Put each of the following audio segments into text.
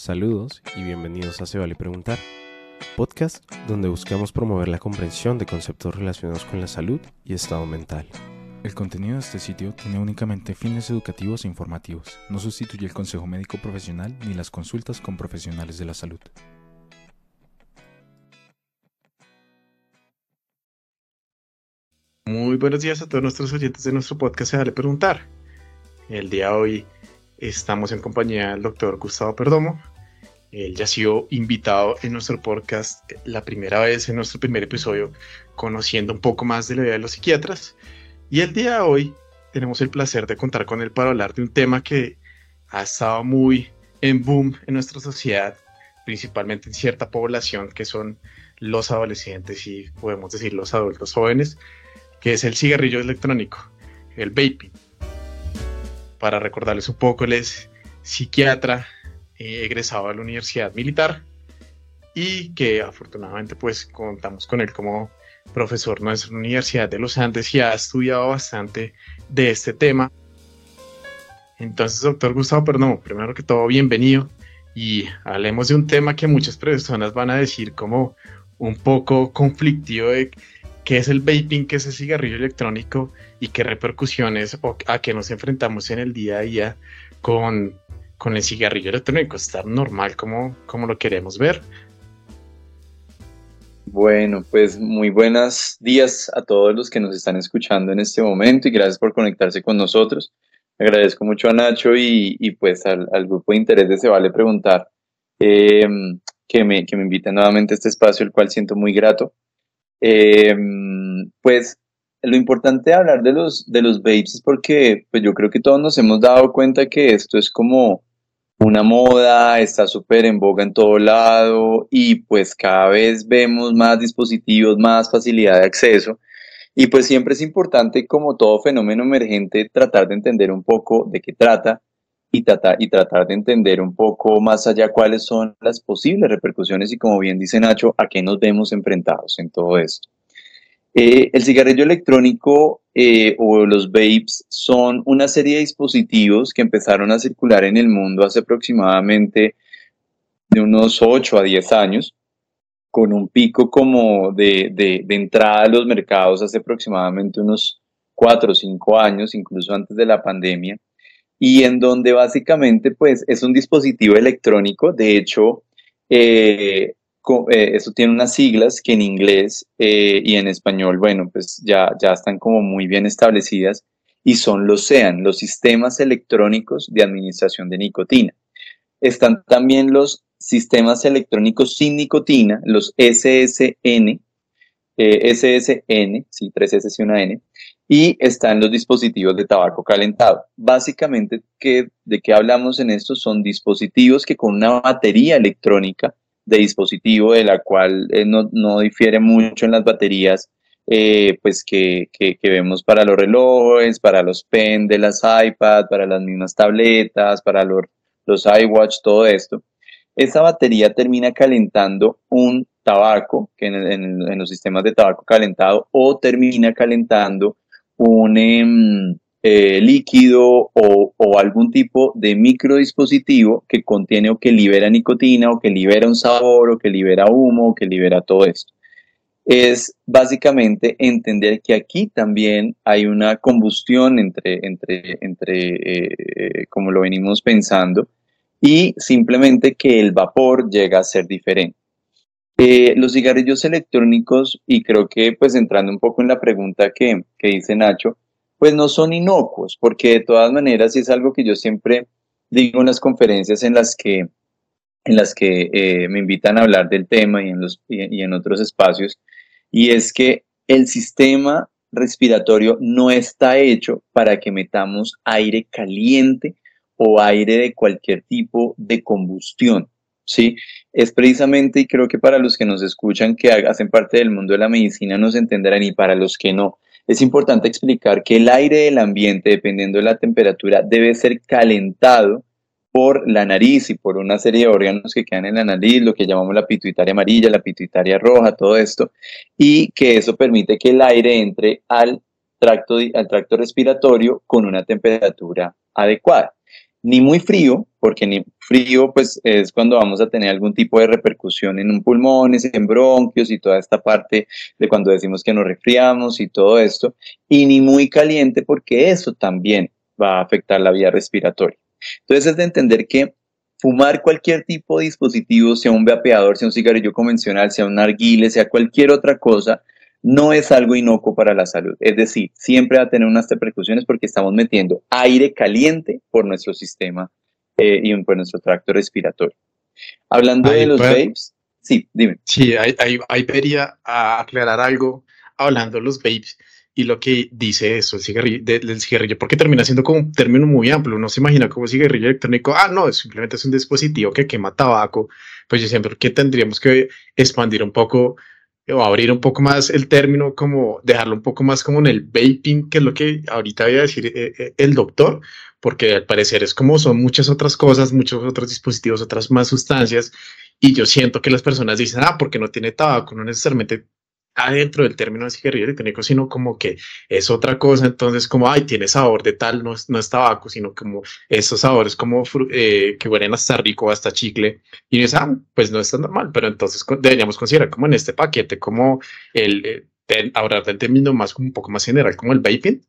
Saludos y bienvenidos a Se Vale Preguntar, podcast donde buscamos promover la comprensión de conceptos relacionados con la salud y estado mental. El contenido de este sitio tiene únicamente fines educativos e informativos, no sustituye el consejo médico profesional ni las consultas con profesionales de la salud. Muy buenos días a todos nuestros oyentes de nuestro podcast Se Vale Preguntar. El día de hoy estamos en compañía del doctor Gustavo Perdomo. Él ya ha sido invitado en nuestro podcast la primera vez en nuestro primer episodio, conociendo un poco más de la vida de los psiquiatras. Y el día de hoy tenemos el placer de contar con él para hablar de un tema que ha estado muy en boom en nuestra sociedad, principalmente en cierta población que son los adolescentes y podemos decir los adultos jóvenes, que es el cigarrillo electrónico, el vaping. Para recordarles un poco, él es psiquiatra, eh, egresado de la Universidad Militar y que afortunadamente pues contamos con él como profesor en nuestra Universidad de los Andes y ha estudiado bastante de este tema. Entonces, doctor Gustavo perdón, primero que todo, bienvenido y hablemos de un tema que muchas personas van a decir como un poco conflictivo de qué es el vaping, qué es el cigarrillo electrónico y qué repercusiones o a qué nos enfrentamos en el día a día con, con el cigarrillo electrónico. ¿Está normal como, lo queremos ver? Bueno, pues muy buenos días a todos los que nos están escuchando en este momento y gracias por conectarse con nosotros. Agradezco mucho a Nacho y, pues al, grupo de interés de Se Vale Preguntar eh, que, me, que me nuevamente a este espacio, el cual siento muy grato. Eh, pues lo importante de hablar de los, de los vapes es porque pues yo creo que todos nos hemos dado cuenta que esto es como una moda, está súper en boga en todo lado y pues cada vez vemos más dispositivos, más facilidad de acceso. Y pues siempre es importante, como todo fenómeno emergente, tratar de entender un poco de qué trata y tratar, y tratar de entender un poco más allá cuáles son las posibles repercusiones y como bien dice Nacho, a qué nos vemos enfrentados en todo esto. Eh, el cigarrillo electrónico eh, o los vapes son una serie de dispositivos que empezaron a circular en el mundo hace aproximadamente de unos 8 a 10 años, con un pico como de, de, de entrada a los mercados hace aproximadamente unos 4 o 5 años, incluso antes de la pandemia y en donde básicamente pues es un dispositivo electrónico, de hecho, eh, eh, eso tiene unas siglas que en inglés eh, y en español, bueno, pues ya, ya están como muy bien establecidas y son los SEAN, los sistemas electrónicos de administración de nicotina. Están también los sistemas electrónicos sin nicotina, los SSN, SSN, sí, tres S y una N, y están los dispositivos de tabaco calentado. Básicamente, ¿qué, ¿de qué hablamos en esto? Son dispositivos que con una batería electrónica de dispositivo, de la cual eh, no, no, difiere mucho en las baterías eh, pues que, que, vemos para los relojes, para los pen de las iPad, para las mismas tabletas, para los, los iWatch, todo esto. Esa batería termina calentando un tabaco, que en, en, en los sistemas de tabaco calentado, o termina calentando un em, eh, líquido o, algún tipo de microdispositivo que contiene o que libera nicotina o que libera un sabor o que libera humo o que libera todo esto. Es básicamente entender que aquí también hay una combustión entre, entre, entre eh, como lo venimos pensando, y simplemente que el vapor llega a ser diferente. Eh, los cigarrillos electrónicos, y creo que pues entrando un poco en la pregunta que, que dice Nacho, pues no son inocuos, porque de todas maneras es algo que yo siempre digo en las conferencias en las que, en las que eh, me invitan a hablar del tema y en, los, y, y en otros espacios, y es que el sistema respiratorio no está hecho para que metamos aire caliente o aire de cualquier tipo de combustión. ¿Sí? Es precisamente, y creo que para los que nos escuchan, que hacen parte del mundo de la medicina, nos entenderán, y para los que no, es importante explicar que el aire del ambiente, dependiendo de la temperatura, debe ser calentado por la nariz y por una serie de órganos que quedan en la nariz, lo que llamamos la pituitaria amarilla, la pituitaria roja, todo esto, y que eso permite que el aire entre al tracto, al tracto respiratorio con una temperatura adecuada. Ni muy frío, porque ni frío pues es cuando vamos a tener algún tipo de repercusión en un pulmón, en bronquios y toda esta parte de cuando decimos que nos resfriamos y todo esto, y ni muy caliente porque eso también va a afectar la vía respiratoria. Entonces es de entender que fumar cualquier tipo de dispositivo, sea un vapeador, sea un cigarrillo convencional, sea un narguile, sea cualquier otra cosa, no es algo inocuo para la salud. Es decir, siempre va a tener unas repercusiones porque estamos metiendo aire caliente por nuestro sistema eh, y por nuestro tracto respiratorio. Hablando de los vapes, sí, dime. Sí, ahí, ahí, vería a aclarar algo hablando de los vapes y lo que dice eso, el cigarrillo, del cigarrillo, porque termina siendo como un término muy amplio. Uno se imagina como cigarrillo electrónico, ah, no, simplemente es un dispositivo que quema tabaco. Pues yo siempre que tendríamos que expandir un poco o abrir un poco más el término, como dejarlo un poco más como en el vaping, que es lo que ahorita voy a decir eh, eh, el doctor, porque al parecer es como son muchas otras cosas, muchos otros dispositivos, otras más sustancias, y yo siento que las personas dicen, ah, porque no tiene tabaco, no necesariamente adentro del término de cigarrillo electrónico, sino como que es otra cosa, entonces como, ay, tiene sabor de tal, no es, no es tabaco, sino como esos sabores como eh, que huelen hasta rico, hasta chicle, y dices, ah, pues no está normal, pero entonces deberíamos considerar como en este paquete, como el, eh, ahora del término más, un poco más general, como el vaping.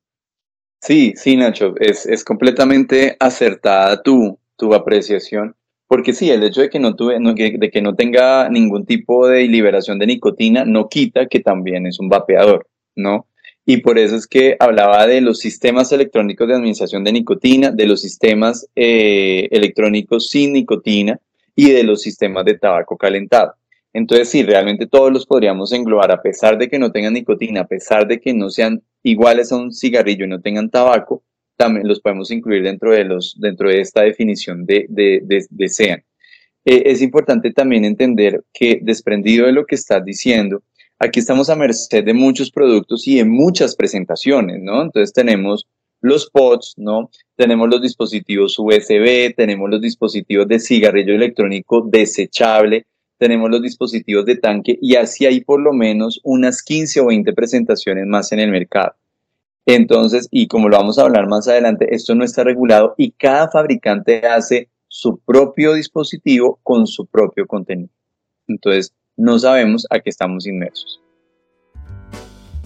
Sí, sí, Nacho, es, es completamente acertada tu, tu apreciación. Porque sí, el hecho de que no, tenga ningún tipo de liberación de nicotina no quita que también es un vapeador, ¿no? Y por eso es que hablaba de los sistemas electrónicos de administración de nicotina, de los sistemas eh, electrónicos sin nicotina y de los sistemas de tabaco calentado. Entonces, sí, realmente todos los podríamos englobar, a pesar de que no tengan nicotina, a pesar de que no sean iguales a un cigarrillo y no tengan tabaco, también los podemos incluir dentro de, los, dentro de esta definición de, de, de, SEAN. Eh, es importante también entender que desprendido de lo que estás diciendo, aquí estamos a merced de muchos productos y de muchas presentaciones, ¿no? Entonces tenemos los pods, ¿no? Tenemos los dispositivos USB, tenemos los dispositivos de cigarrillo electrónico desechable, tenemos los dispositivos de tanque y así hay por lo menos unas 15 o 20 presentaciones más en el mercado. Entonces, y como lo vamos a hablar más adelante, esto no está regulado y cada fabricante hace su propio dispositivo con su propio contenido. Entonces, no sabemos a qué estamos inmersos.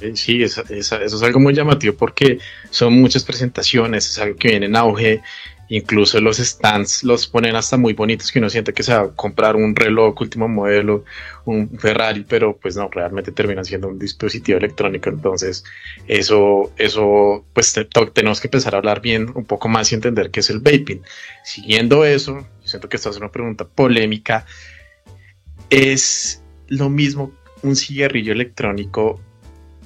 Eh, sí, eso, es algo muy llamativo porque son muchas presentaciones, es algo que viene en auge Incluso los stands los ponen hasta muy bonitos que uno siente que se va a comprar un reloj último modelo, un Ferrari, pero pues no, realmente termina siendo un dispositivo electrónico. Entonces, eso, eso, pues tenemos que empezar a hablar bien un poco más y entender qué es el vaping. Siguiendo eso, siento que esta es una pregunta polémica. ¿Es lo mismo un cigarrillo electrónico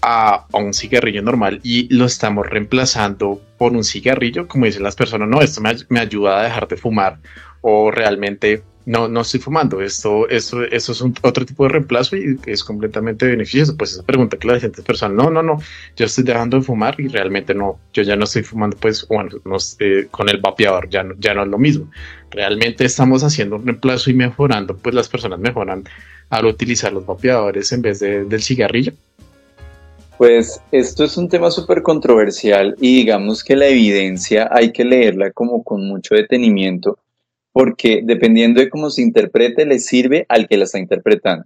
a, un cigarrillo normal y lo estamos reemplazando por un cigarrillo, como dicen las personas, no, esto me, ayuda a dejar de fumar o realmente no, no estoy fumando, esto, esto, eso es otro tipo de reemplazo y es completamente beneficioso. Pues esa pregunta que la gente personal, no, no, no, yo estoy dejando de fumar y realmente no, yo ya no estoy fumando, pues bueno, no, con el vapeador ya no, ya no es lo mismo. Realmente estamos haciendo un reemplazo y mejorando, pues las personas mejoran al utilizar los vapeadores en vez del cigarrillo. Pues esto es un tema súper controversial y digamos que la evidencia hay que leerla como con mucho detenimiento porque dependiendo de cómo se interprete le sirve al que la está interpretando.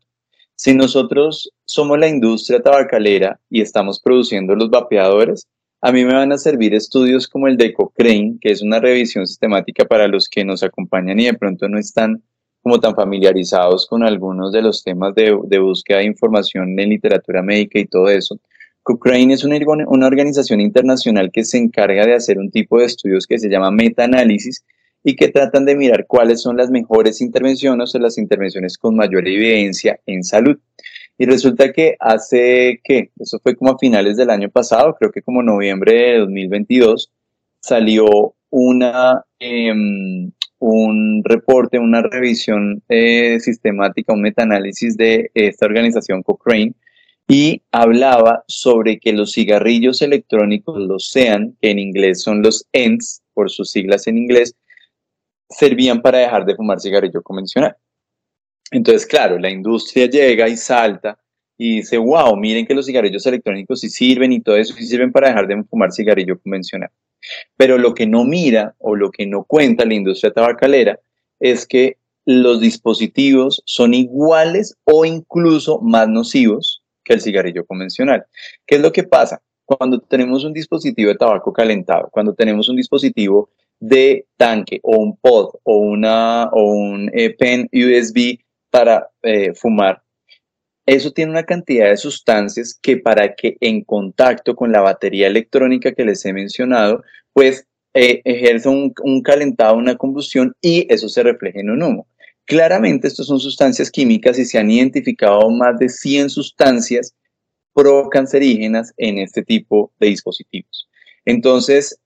Si nosotros somos la industria tabacalera y estamos produciendo los vapeadores, a mí me van a servir estudios como el de Cochrane, que es una revisión sistemática para los que nos acompañan y de pronto no están como tan familiarizados con algunos de los temas de, de búsqueda de información en literatura médica y todo eso. Cochrane es una, una organización internacional que se encarga de hacer un tipo de estudios que se llama metaanálisis y que tratan de mirar cuáles son las mejores intervenciones o las intervenciones con mayor evidencia en salud. Y resulta que hace que, eso fue como a finales del año pasado, creo que como noviembre de 2022, salió una, em, un reporte, una revisión eh, sistemática, un metaanálisis de esta organización Cochrane, y hablaba sobre que los cigarrillos electrónicos, los SEAN, que en inglés son los ENDS, por sus siglas en inglés, servían para dejar de fumar cigarrillo convencional. Entonces, claro, la industria llega y salta y dice, wow, miren que los cigarrillos electrónicos sí sirven y todo eso sí sirven para dejar de fumar cigarrillo convencional. Pero lo que no mira o lo que no cuenta la industria tabacalera es que los dispositivos son iguales o incluso más nocivos que el cigarrillo convencional. ¿Qué es lo que pasa? Cuando tenemos un dispositivo de tabaco calentado, cuando tenemos un dispositivo de tanque o un pod o, una, o un eh, pen USB para eh, fumar, eso tiene una cantidad de sustancias que para que en contacto con la batería electrónica que les he mencionado, pues eh, ejerce un, un, calentado, una combustión y eso se refleja en un humo. Claramente, estas son sustancias químicas y se han identificado más de 100 sustancias procancerígenas en este tipo de dispositivos. Entonces,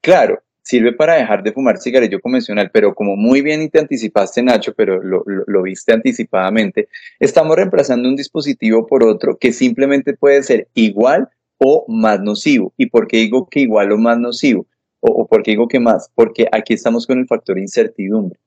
claro, sirve para dejar de fumar cigarrillo convencional, pero como muy bien te anticipaste, Nacho, pero lo, viste anticipadamente, estamos reemplazando un dispositivo por otro que simplemente puede ser igual o más nocivo. ¿Y por qué digo que igual o más nocivo? O, o por qué digo que más? Porque aquí estamos con el factor incertidumbre.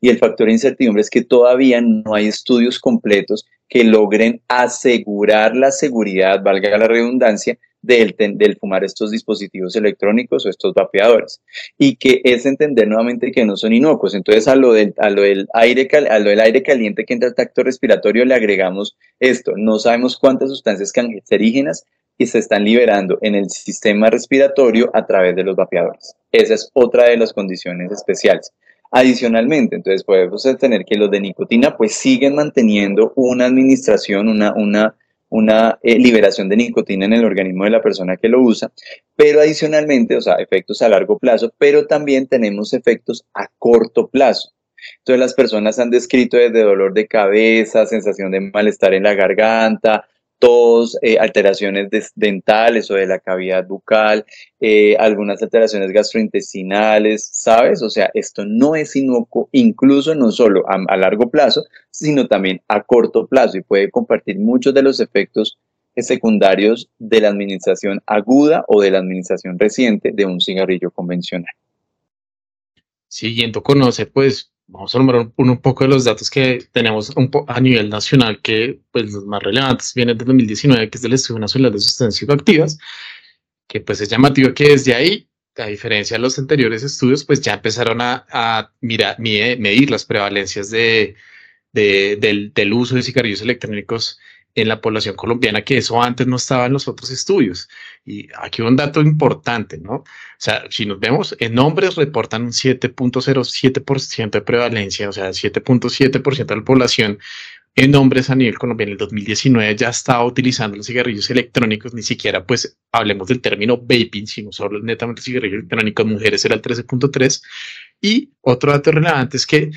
Y el factor incertidumbre es que todavía no hay estudios completos que logren asegurar la seguridad, valga la redundancia, del, fumar estos dispositivos electrónicos o estos vapeadores. Y que es entender nuevamente que no son inocuos. Entonces, a lo del, a lo del, aire, a lo del aire caliente que entra al tacto respiratorio le agregamos esto. No sabemos cuántas sustancias cancerígenas y se están liberando en el sistema respiratorio a través de los vapeadores. Esa es otra de las condiciones especiales. Adicionalmente, entonces podemos tener que los de nicotina pues siguen manteniendo una administración, una, una, una eh, liberación de nicotina en el organismo de la persona que lo usa, pero adicionalmente, o sea, efectos a largo plazo, pero también tenemos efectos a corto plazo. Entonces las personas han descrito desde dolor de cabeza, sensación de malestar en la garganta, tos, eh, alteraciones dentales o de la cavidad bucal, eh, algunas alteraciones gastrointestinales, ¿sabes? O sea, esto no es inocuo, incluso no solo a, largo plazo, sino también a corto plazo y puede compartir muchos de los efectos secundarios de la administración aguda o de la administración reciente de un cigarrillo convencional. Siguiendo conoce, pues vamos a nombrar un, poco de los datos que tenemos a nivel nacional, que pues los más relevantes. Vienen del 2019, que es del Estudio Nacional de Sustancias Psicoactivas, que pues es llamativo que desde ahí, a diferencia de los anteriores estudios, pues ya empezaron a, mirar, medir las prevalencias de, del uso de cigarrillos electrónicos en la población colombiana, que eso antes no estaba en los otros estudios. Y aquí un dato importante, ¿no? O sea, si nos vemos, en hombres reportan un 7.07% de prevalencia, o sea, 7.7% de la población en hombres a nivel colombiano en el 2019 ya estaba utilizando los cigarrillos electrónicos, ni siquiera pues hablemos del término vaping, sino solo netamente cigarrillos electrónicos, mujeres era el 13.3. Y otro dato relevante es que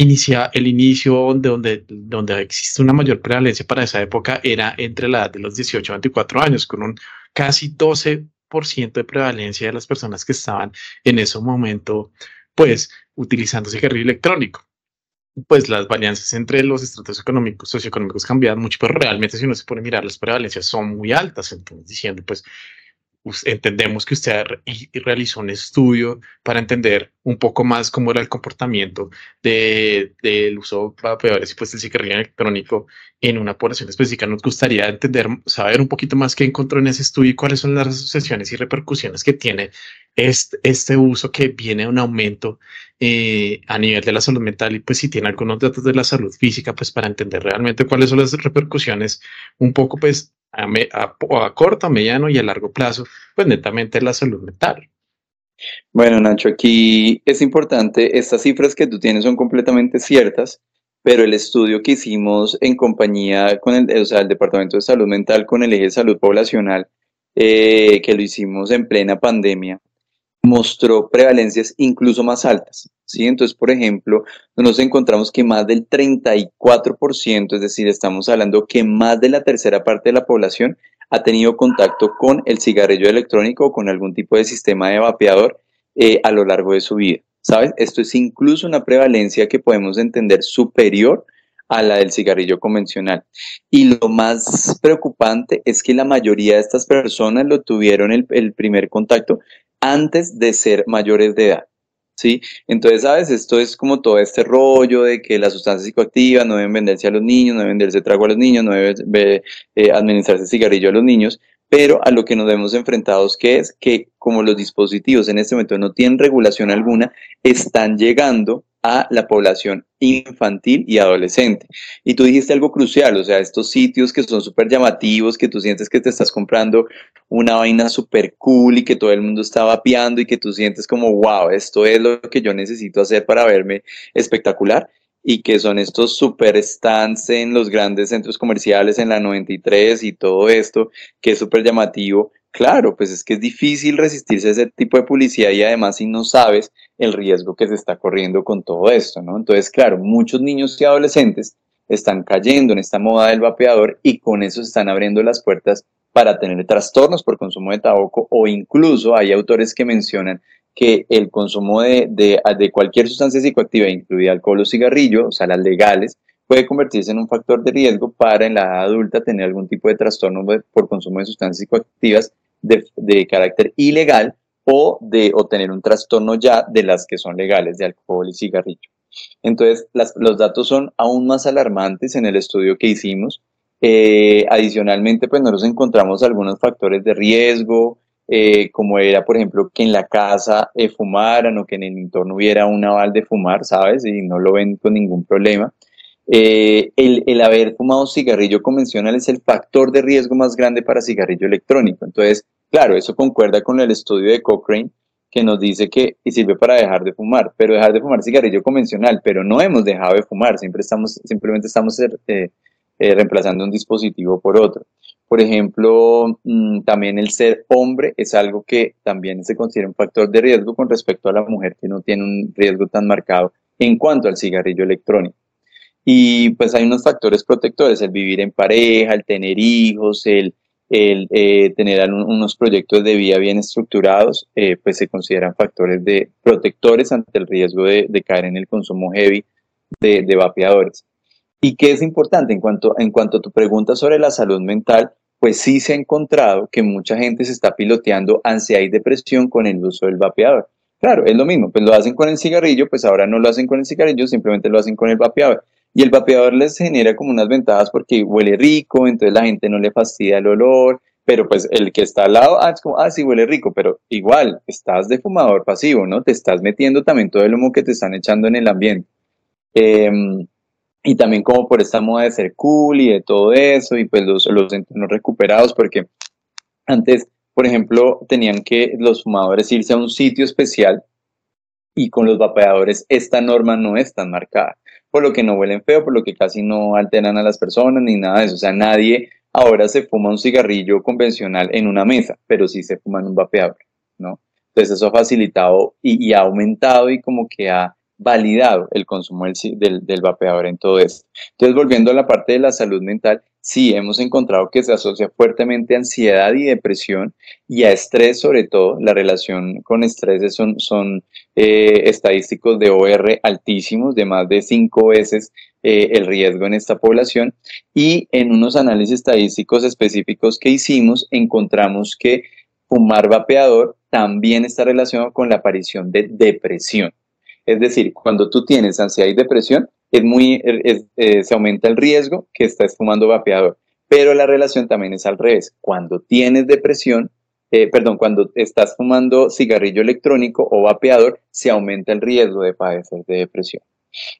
inicia el inicio de donde, donde existe una mayor prevalencia para esa época era entre la edad de los 18 a 24 años, con un casi 12% de prevalencia de las personas que estaban en ese momento, pues, utilizando cigarrillo electrónico. Pues las varianzas entre los estratos económicos, socioeconómicos cambian mucho, pero realmente si uno se pone a mirar, las prevalencias son muy altas. Entonces, diciendo, pues, entendemos que usted realizó un estudio para entender un poco más cómo era el comportamiento del de, uso de vapeadores y pues el cigarrillo electrónico en una población específica. Nos gustaría entender, saber un poquito más qué encontró en ese estudio y cuáles son las asociaciones y repercusiones que tiene este, este uso que viene a un aumento eh, a nivel de la salud mental y pues si tiene algunos datos de la salud física, pues para entender realmente cuáles son las repercusiones un poco pues a, corto, a mediano y a largo plazo, pues netamente la salud mental. Bueno, Nacho, aquí es importante, estas cifras que tú tienes son completamente ciertas, pero el estudio que hicimos en compañía con el, o sea, el Departamento de Salud Mental con el eje de salud poblacional, eh, que lo hicimos en plena pandemia, mostró prevalencias incluso más altas. ¿sí? Entonces, por ejemplo, nos encontramos que más del 34%, es decir, estamos hablando que más de la tercera parte de la población ha tenido contacto con el cigarrillo electrónico o con algún tipo de sistema de vapeador eh, a lo largo de su vida. ¿Sabes? Esto es incluso una prevalencia que podemos entender superior la del cigarrillo convencional. Y lo más preocupante es que la mayoría de estas personas lo tuvieron el, el primer contacto antes de ser mayores de edad. ¿Sí? Entonces, ¿sabes? Esto es como todo este rollo de que las sustancias psicoactivas no deben venderse a los niños, no deben venderse trago a los niños, no deben eh, administrarse cigarrillo a los niños, pero a lo que nos vemos enfrentados que es que como los dispositivos en este momento no tienen regulación alguna, están llegando a la población infantil y adolescente. Y tú dijiste algo crucial, o sea, estos sitios que son súper llamativos, que tú sientes que te estás comprando una vaina súper cool y que todo el mundo está vapeando y que tú sientes como, wow, esto es lo que yo necesito hacer para verme espectacular y que son estos super stands en los grandes centros comerciales en la 93 y todo esto, que es súper llamativo. Claro, pues es que es difícil resistirse a ese tipo de publicidad y además si no sabes el riesgo que se está corriendo con todo esto, ¿no? Entonces, claro, muchos niños y adolescentes están cayendo en esta moda del vapeador y con eso se están abriendo las puertas para tener trastornos por consumo de tabaco o incluso hay autores que mencionan que el consumo de, de, cualquier sustancia psicoactiva, incluida alcohol o cigarrillo, o sea, las legales, puede convertirse en un factor de riesgo para en la edad adulta tener algún tipo de trastorno por consumo de sustancias psicoactivas de, carácter ilegal o de tener un trastorno ya de las que son legales de alcohol y cigarrillo. Entonces, los datos son aún más alarmantes en el estudio que hicimos. Eh, adicionalmente, pues nosotros encontramos algunos factores de riesgo, eh, como era, por ejemplo, que en la casa eh, fumaran o que en el entorno hubiera un aval de fumar, ¿sabes? Y no lo ven con ningún problema. Eh, el, haber fumado cigarrillo convencional es el factor de riesgo más grande para cigarrillo electrónico. Entonces, claro, eso concuerda con el estudio de Cochrane que nos dice que sirve para dejar de fumar, pero dejar de fumar cigarrillo convencional, pero no hemos dejado de fumar, siempre estamos, simplemente estamos reemplazando un dispositivo por otro. Por ejemplo, mm, también el ser hombre es algo que también se considera un factor de riesgo con respecto a la mujer que no tiene un riesgo tan marcado en cuanto al cigarrillo electrónico. Y pues hay unos factores protectores, el vivir en pareja, el tener hijos, el, el eh, tener unos proyectos de vida bien estructurados, eh, pues se consideran factores de protectores ante el riesgo de, caer en el consumo heavy de, de vapeadores. ¿Y qué es importante en cuanto, en cuanto a tu pregunta sobre la salud mental? Pues sí se ha encontrado que mucha gente se está piloteando ansiedad y depresión con el uso del vapeador. Claro, es lo mismo, pues lo hacen con el cigarrillo, pues ahora no lo hacen con el cigarrillo, simplemente lo hacen con el vapeador. Y el vapeador les genera como unas ventajas porque huele rico, entonces la gente no le fastidia el olor, pero pues el que está al lado, ah, es como, ah, sí huele rico, pero igual, estás de fumador pasivo, ¿no? Te estás metiendo también todo el humo que te están echando en el ambiente. Eh, y también como por esta moda de ser cool y de todo eso, y pues los, los entornos recuperados, porque antes, por ejemplo, tenían que los fumadores irse a un sitio especial y con los vapeadores esta norma no es tan marcada, por lo que no huelen feo, por lo que casi no alteran a las personas ni nada de eso, o sea, nadie ahora se fuma un cigarrillo convencional en una mesa, pero sí se fuma en un vapeador, ¿no? Entonces eso ha facilitado y, y ha aumentado y como que ha validado el consumo del, del, vapeador en todo esto. Entonces, volviendo a la parte de la salud mental, sí hemos encontrado que se asocia fuertemente a ansiedad y depresión y a estrés sobre todo. La relación con estrés son, son eh, estadísticos de OR altísimos, de más de cinco veces eh, el riesgo en esta población. Y en unos análisis estadísticos específicos que hicimos, encontramos que fumar vapeador también está relacionado con la aparición de depresión. Es decir, cuando tú tienes ansiedad y depresión, es muy, eh, se aumenta el riesgo que estás fumando vapeador. Pero la relación también es al revés. Cuando tienes depresión, eh, perdón, cuando estás fumando cigarrillo electrónico o vapeador, se aumenta el riesgo de padecer de depresión.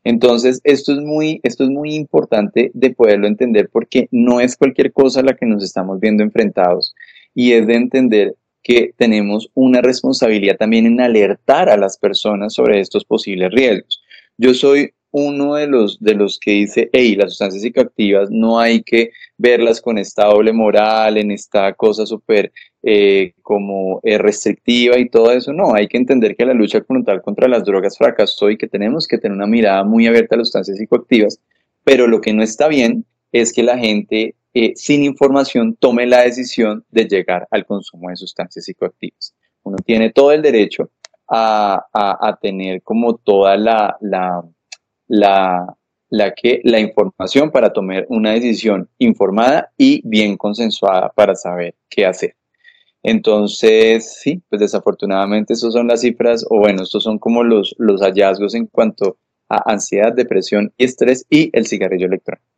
Entonces, esto es muy, esto es muy importante de poderlo entender porque no es cualquier cosa a la que nos estamos viendo enfrentados y es de entender que tenemos una responsabilidad también en alertar a las personas sobre estos posibles riesgos. Yo soy uno de los, de los que dice, hey, las sustancias psicoactivas no hay que verlas con esta doble moral, en esta cosa súper eh, como eh, restrictiva y todo eso. No, hay que entender que la lucha frontal contra las drogas fracasó y que tenemos que tener una mirada muy abierta a las sustancias psicoactivas, pero lo que no está bien es que la gente eh, sin información tome la decisión de llegar al consumo de sustancias psicoactivas. Uno tiene todo el derecho a, tener como toda la, la, la, que, la información para tomar una decisión informada y bien consensuada para saber qué hacer. Entonces, sí, pues desafortunadamente esas son las cifras, o bueno, estos son como los, los hallazgos en cuanto a ansiedad, depresión estrés y el cigarrillo electrónico.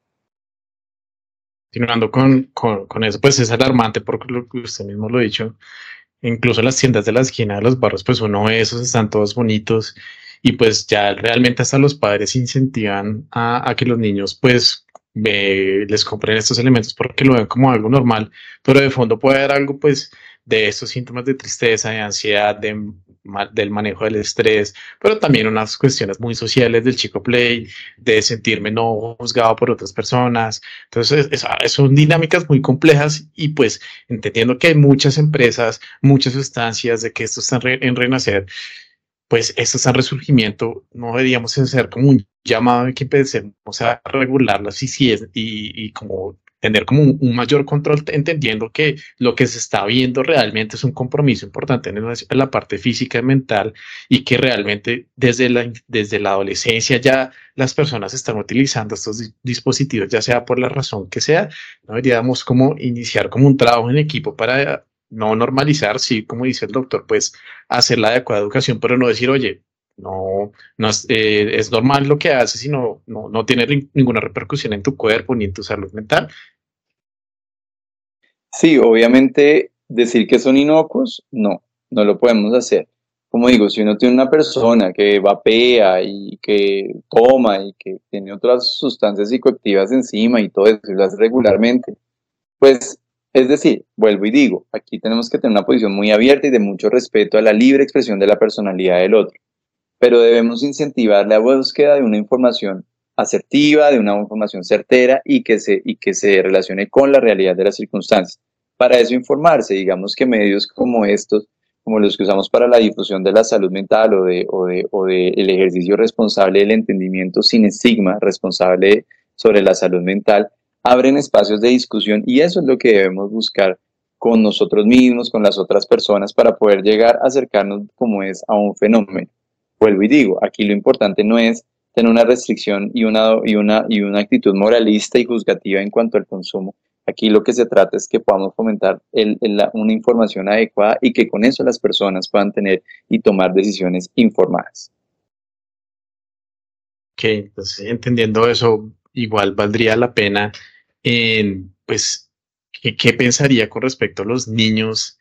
Continuando con, con, eso, pues es alarmante porque lo que usted mismo lo ha dicho. Incluso las tiendas de la esquina de los barrios, pues uno ve esos, están todos bonitos y pues ya realmente hasta los padres incentivan a, a que los niños pues les compren estos elementos porque lo ven como algo normal, pero de fondo puede haber algo pues de estos síntomas de tristeza, de ansiedad, de, del manejo del estrés, pero también unas cuestiones muy sociales del chico play, de sentirme no juzgado por otras personas. Entonces, son dinámicas muy complejas y pues entendiendo que hay muchas empresas, muchas sustancias de que esto está en renacer, pues esto está en resurgimiento, no deberíamos ser como un llamado que empecemos a regularlas y, si es, y como tener como un, mayor control, entendiendo que lo que se está viendo realmente es un compromiso importante en la, parte física y mental y que realmente desde la, desde la adolescencia ya las personas están utilizando estos dispositivos, ya sea por la razón que sea, ¿no? deberíamos como iniciar como un trabajo en equipo para no normalizar, sí, como dice el doctor, pues hacer la adecuada educación, pero no decir, oye, no, no es, eh, es, normal lo que haces y no, no, no tiene ninguna repercusión en tu cuerpo ni en tu salud mental. Sí, obviamente decir que son inocuos, no, no lo podemos hacer. Como digo, si uno tiene una persona que vapea y que toma y que tiene otras sustancias psicoactivas encima y todo eso, y lo hace regularmente, pues es decir, vuelvo y digo, aquí tenemos que tener una posición muy abierta y de mucho respeto a la libre expresión de la personalidad del otro pero debemos incentivar la búsqueda de una información asertiva, de una información certera y que se, y que se relacione con la realidad de las circunstancias. Para eso informarse, digamos que medios como estos, como los que usamos para la difusión de la salud mental o de, o de, el ejercicio responsable del entendimiento sin estigma, responsable sobre la salud mental, abren espacios de discusión y eso es lo que debemos buscar con nosotros mismos, con las otras personas, para poder llegar a acercarnos como es a un fenómeno vuelvo y digo, aquí lo importante no es tener una restricción y una, y una, y una actitud moralista y juzgativa en cuanto al consumo. Aquí lo que se trata es que podamos fomentar una información adecuada y que con eso las personas puedan tener y tomar decisiones informadas. Ok, entonces entendiendo eso, igual valdría la pena, en, pues, ¿qué, ¿qué pensaría con respecto a los niños?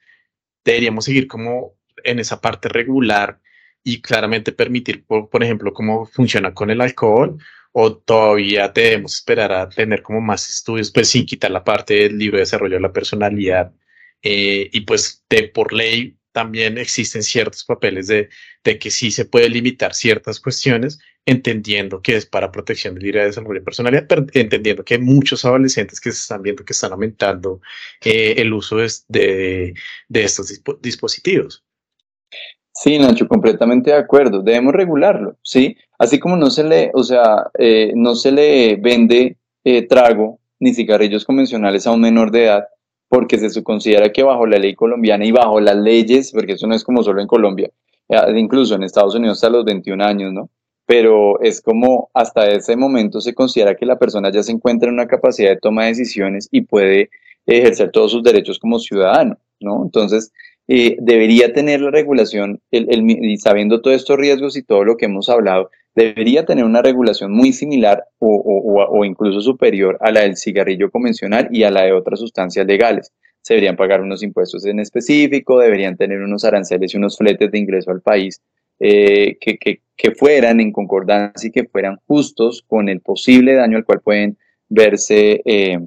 Deberíamos seguir como en esa parte regular y claramente permitir, por, por, ejemplo, cómo funciona con el alcohol o todavía debemos esperar a tener como más estudios, pues sin quitar la parte del libro de desarrollo de la personalidad eh, y pues de por ley también existen ciertos papeles de, de, que sí se puede limitar ciertas cuestiones, entendiendo que es para protección del libre desarrollo de personalidad, pero entendiendo que hay muchos adolescentes que se están viendo que están aumentando eh, el uso de, de, de estos dispositivos. Sí, Nacho, completamente de acuerdo. Debemos regularlo, ¿sí? Así como no se le, o sea, eh, no se le vende eh, trago ni cigarrillos convencionales a un menor de edad, porque se considera que bajo la ley colombiana y bajo las leyes, porque eso no es como solo en Colombia, eh, incluso en Estados Unidos hasta los 21 años, ¿no? Pero es como hasta ese momento se considera que la persona ya se encuentra en una capacidad de toma de decisiones y puede ejercer todos sus derechos como ciudadano, ¿no? Entonces, eh, debería tener la regulación, y sabiendo todos estos riesgos y todo lo que hemos hablado, debería tener una regulación muy similar o, incluso superior a la del cigarrillo convencional y a la de otras sustancias legales. Se deberían pagar unos impuestos en específico, deberían tener unos aranceles y unos fletes de ingreso al país eh, que, que, fueran en concordancia y que fueran justos con el posible daño al cual pueden verse eh,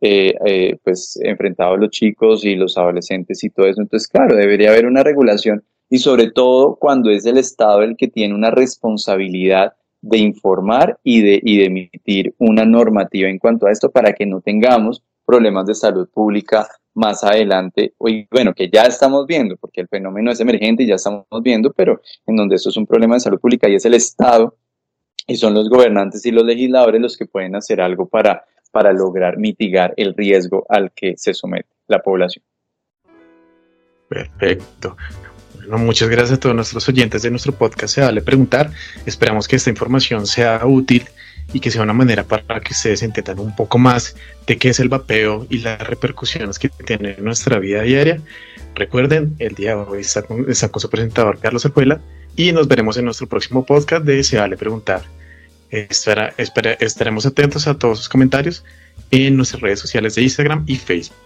eh, eh, pues enfrentados los chicos y los adolescentes y todo eso. Entonces, claro, debería haber una regulación y sobre todo cuando es el Estado el que tiene una responsabilidad de informar y de, y de emitir una normativa en cuanto a esto para que no tengamos problemas de salud pública más adelante, y bueno, que ya estamos viendo, porque el fenómeno es emergente y ya estamos viendo, pero en donde esto es un problema de salud pública y es el Estado y son los gobernantes y los legisladores los que pueden hacer algo para para lograr mitigar el riesgo al que se somete la población. Perfecto. Bueno, muchas gracias a todos nuestros oyentes de nuestro podcast Se Vale Preguntar. Esperamos que esta información sea útil y que sea una manera para que ustedes entiendan un poco más de qué es el vapeo y las repercusiones que tiene en nuestra vida diaria. Recuerden, el día de hoy está con, su presentador Carlos Escuela y nos veremos en nuestro próximo podcast de Se Vale Preguntar estaremos atentos a todos sus comentarios en nuestras redes sociales de Instagram y Facebook.